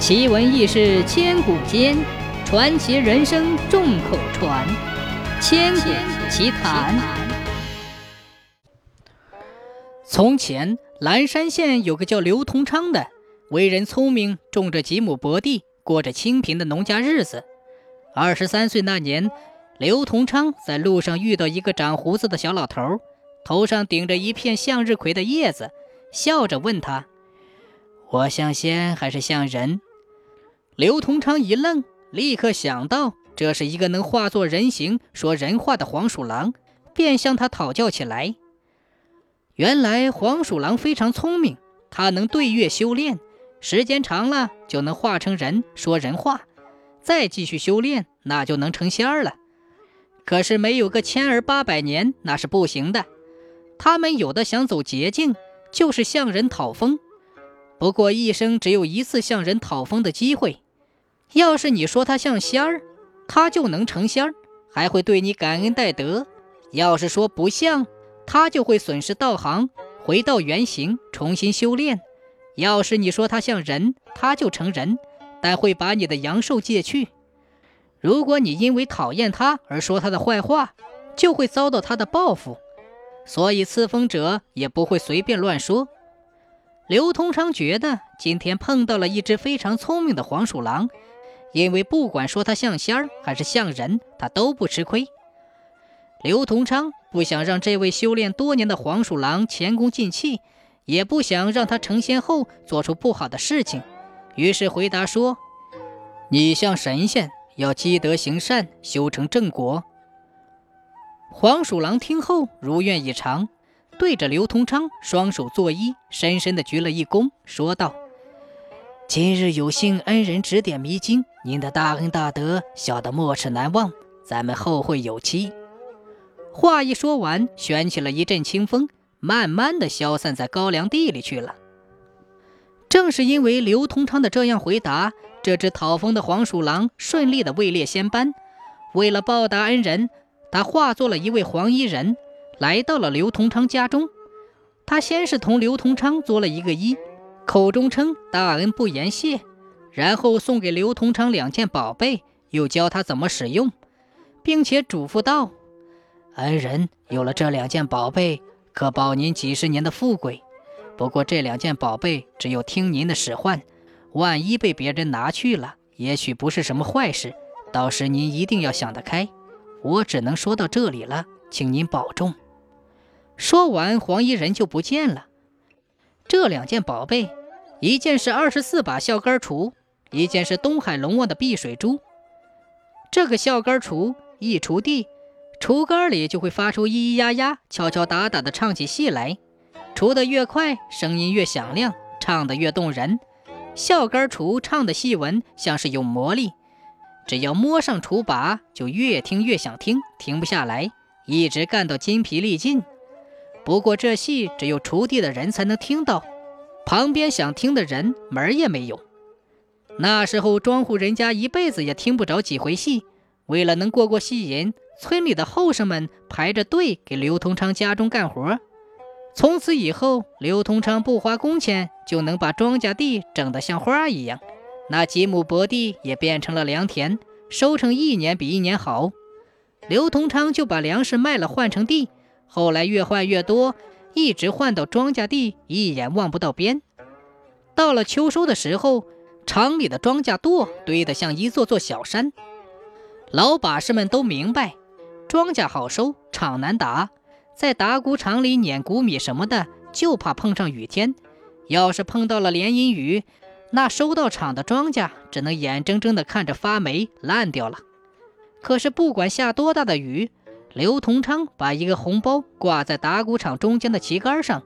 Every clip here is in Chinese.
奇闻异事千古间，传奇人生众口传。千古奇谈。从前，蓝山县有个叫刘同昌的，为人聪明，种着几亩薄地，过着清贫的农家日子。二十三岁那年，刘同昌在路上遇到一个长胡子的小老头，头上顶着一片向日葵的叶子，笑着问他：“我像仙还是像人？”刘同昌一愣，立刻想到这是一个能化作人形说人话的黄鼠狼，便向他讨教起来。原来黄鼠狼非常聪明，它能对月修炼，时间长了就能化成人说人话。再继续修炼，那就能成仙儿了。可是没有个千儿八百年，那是不行的。他们有的想走捷径，就是向人讨封。不过一生只有一次向人讨封的机会。要是你说他像仙儿，他就能成仙儿，还会对你感恩戴德；要是说不像，他就会损失道行，回到原形，重新修炼。要是你说他像人，他就成人。但会把你的阳寿借去。如果你因为讨厌他而说他的坏话，就会遭到他的报复。所以赐封者也不会随便乱说。刘通昌觉得今天碰到了一只非常聪明的黄鼠狼，因为不管说他像仙儿还是像人，他都不吃亏。刘同昌不想让这位修炼多年的黄鼠狼前功尽弃，也不想让他成仙后做出不好的事情。于是回答说：“你像神仙，要积德行善，修成正果。”黄鼠狼听后如愿以偿，对着刘同昌双手作揖，深深的鞠了一躬，说道：“今日有幸恩人指点迷津，您的大恩大德，小的没齿难忘。咱们后会有期。”话一说完，旋起了一阵清风，慢慢的消散在高粱地里去了。正是因为刘通昌的这样回答，这只讨封的黄鼠狼顺利的位列仙班。为了报答恩人，他化作了一位黄衣人，来到了刘通昌家中。他先是同刘通昌作了一个揖，口中称大恩不言谢，然后送给刘同昌两件宝贝，又教他怎么使用，并且嘱咐道：“恩人有了这两件宝贝，可保您几十年的富贵。”不过这两件宝贝只有听您的使唤，万一被别人拿去了，也许不是什么坏事。到时您一定要想得开。我只能说到这里了，请您保重。说完，黄衣人就不见了。这两件宝贝，一件是二十四把孝杆锄，一件是东海龙王的碧水珠。这个孝杆锄一锄地，锄杆里就会发出咿咿呀呀、敲敲打打的唱起戏来。锄得越快，声音越响亮，唱得越动人。孝杆锄唱的戏文像是有魔力，只要摸上锄把，就越听越想听，停不下来，一直干到筋疲力尽。不过这戏只有锄地的人才能听到，旁边想听的人门儿也没有。那时候庄户人家一辈子也听不着几回戏，为了能过过戏瘾，村里的后生们排着队给刘同昌家中干活。从此以后，刘通昌不花工钱就能把庄稼地整得像花一样，那几亩薄地也变成了良田，收成一年比一年好。刘通昌就把粮食卖了换成地，后来越换越多，一直换到庄稼地一眼望不到边。到了秋收的时候，厂里的庄稼垛堆得像一座座小山。老把式们都明白，庄稼好收，厂难打。在打谷场里碾谷米什么的，就怕碰上雨天。要是碰到了连阴雨，那收到场的庄稼只能眼睁睁地看着发霉烂掉了。可是不管下多大的雨，刘同昌把一个红包挂在打谷场中间的旗杆上，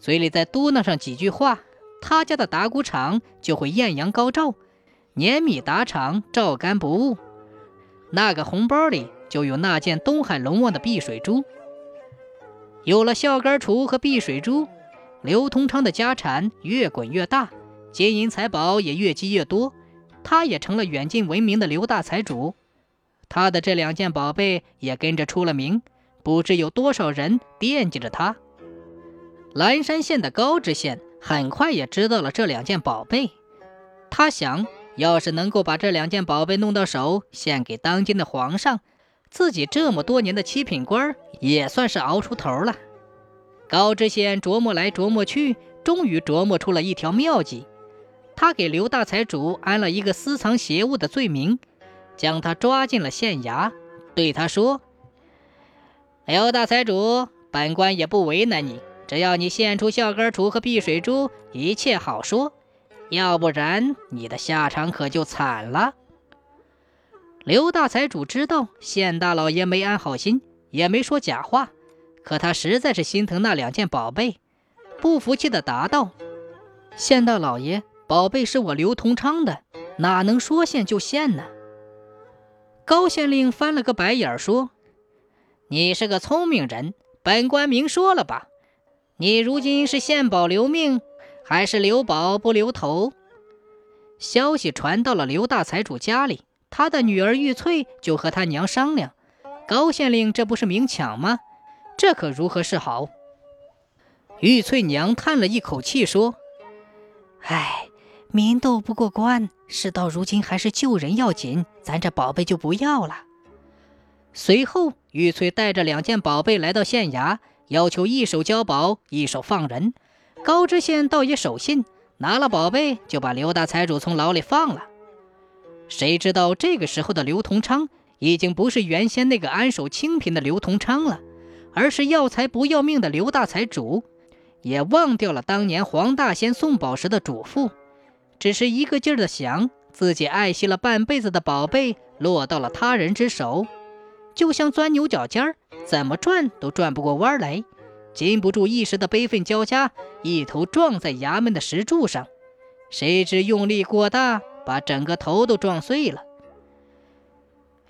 嘴里再嘟囔上几句话，他家的打谷场就会艳阳高照，碾米打场照干不误。那个红包里就有那件东海龙王的碧水珠。有了孝杆锄和碧水珠，刘同昌的家产越滚越大，金银财宝也越积越多，他也成了远近闻名的刘大财主。他的这两件宝贝也跟着出了名，不知有多少人惦记着他。蓝山县的高知县很快也知道了这两件宝贝，他想，要是能够把这两件宝贝弄到手，献给当今的皇上，自己这么多年的七品官也算是熬出头了。高知县琢磨来琢磨去，终于琢磨出了一条妙计。他给刘大财主安了一个私藏邪物的罪名，将他抓进了县衙，对他说：“刘大财主，本官也不为难你，只要你献出孝根杵和碧水珠，一切好说；要不然，你的下场可就惨了。”刘大财主知道县大老爷没安好心，也没说假话。可他实在是心疼那两件宝贝，不服气的答道：“县大老爷，宝贝是我刘同昌的，哪能说献就献呢？”高县令翻了个白眼儿说：“你是个聪明人，本官明说了吧？你如今是献宝留命，还是留宝不留头？”消息传到了刘大财主家里，他的女儿玉翠就和他娘商量：“高县令这不是明抢吗？”这可如何是好？玉翠娘叹了一口气说：“唉，民斗不过关，事到如今还是救人要紧，咱这宝贝就不要了。”随后，玉翠带着两件宝贝来到县衙，要求一手交宝，一手放人。高知县倒也守信，拿了宝贝就把刘大财主从牢里放了。谁知道这个时候的刘同昌已经不是原先那个安守清贫的刘同昌了。而是要财不要命的刘大财主，也忘掉了当年黄大仙送宝时的嘱咐，只是一个劲儿的想自己爱惜了半辈子的宝贝落到了他人之手，就像钻牛角尖儿，怎么转都转不过弯来，禁不住一时的悲愤交加，一头撞在衙门的石柱上，谁知用力过大，把整个头都撞碎了。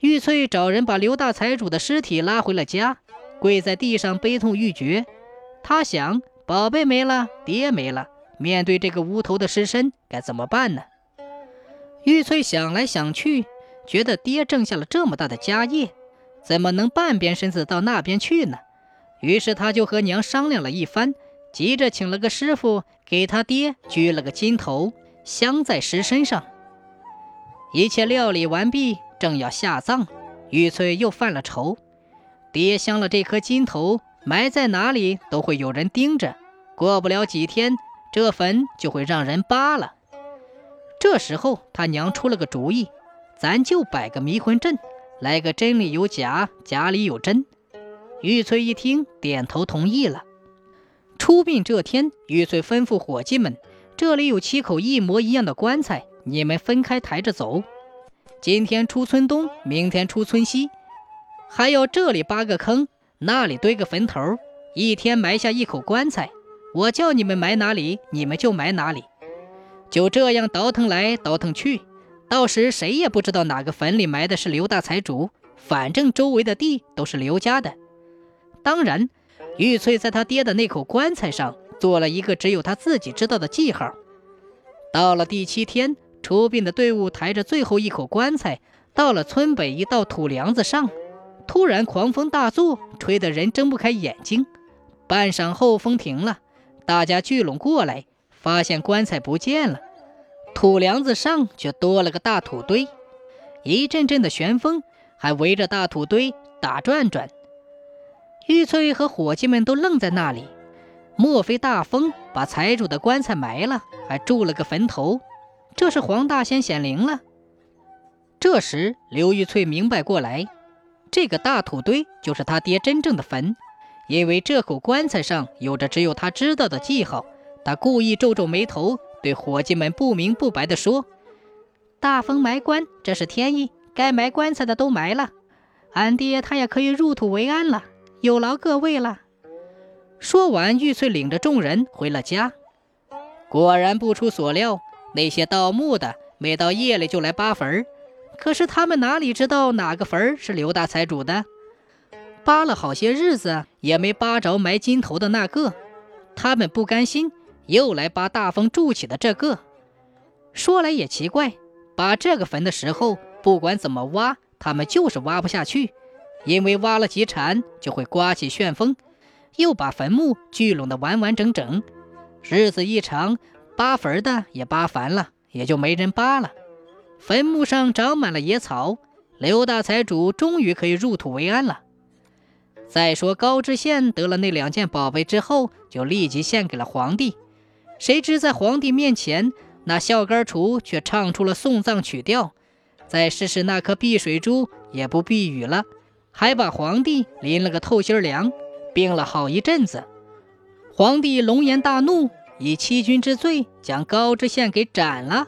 玉翠找人把刘大财主的尸体拉回了家。跪在地上悲痛欲绝，他想：宝贝没了，爹没了，面对这个无头的尸身，该怎么办呢？玉翠想来想去，觉得爹挣下了这么大的家业，怎么能半边身子到那边去呢？于是他就和娘商量了一番，急着请了个师傅给他爹锯了个金头，镶在尸身上。一切料理完毕，正要下葬，玉翠又犯了愁。爹镶了这颗金头，埋在哪里都会有人盯着。过不了几天，这坟就会让人扒了。这时候，他娘出了个主意：咱就摆个迷魂阵，来个真里有假，假里有真。玉翠一听，点头同意了。出殡这天，玉翠吩咐伙计们：“这里有七口一模一样的棺材，你们分开抬着走。今天出村东，明天出村西。”还要这里扒个坑，那里堆个坟头，一天埋下一口棺材。我叫你们埋哪里，你们就埋哪里。就这样倒腾来倒腾去，到时谁也不知道哪个坟里埋的是刘大财主。反正周围的地都是刘家的。当然，玉翠在他爹的那口棺材上做了一个只有他自己知道的记号。到了第七天，出殡的队伍抬着最后一口棺材，到了村北一道土梁子上。突然，狂风大作，吹得人睁不开眼睛。半晌后，风停了，大家聚拢过来，发现棺材不见了，土梁子上却多了个大土堆。一阵阵的旋风还围着大土堆打转转。玉翠和伙计们都愣在那里，莫非大风把财主的棺材埋了，还筑了个坟头？这是黄大仙显灵了。这时，刘玉翠明白过来。这个大土堆就是他爹真正的坟，因为这口棺材上有着只有他知道的记号。他故意皱皱眉头，对伙计们不明不白地说：“大风埋棺，这是天意，该埋棺材的都埋了，俺爹他也可以入土为安了，有劳各位了。”说完，玉翠领着众人回了家。果然不出所料，那些盗墓的每到夜里就来扒坟。可是他们哪里知道哪个坟是刘大财主的？扒了好些日子，也没扒着埋金头的那个。他们不甘心，又来扒大风筑起的这个。说来也奇怪，扒这个坟的时候，不管怎么挖，他们就是挖不下去，因为挖了几铲就会刮起旋风，又把坟墓聚拢得完完整整。日子一长，扒坟的也扒烦了，也就没人扒了。坟墓上长满了野草，刘大财主终于可以入土为安了。再说高知县得了那两件宝贝之后，就立即献给了皇帝。谁知在皇帝面前，那孝干厨却唱出了送葬曲调，再试试那颗避水珠也不避雨了，还把皇帝淋了个透心凉，病了好一阵子。皇帝龙颜大怒，以欺君之罪将高知县给斩了。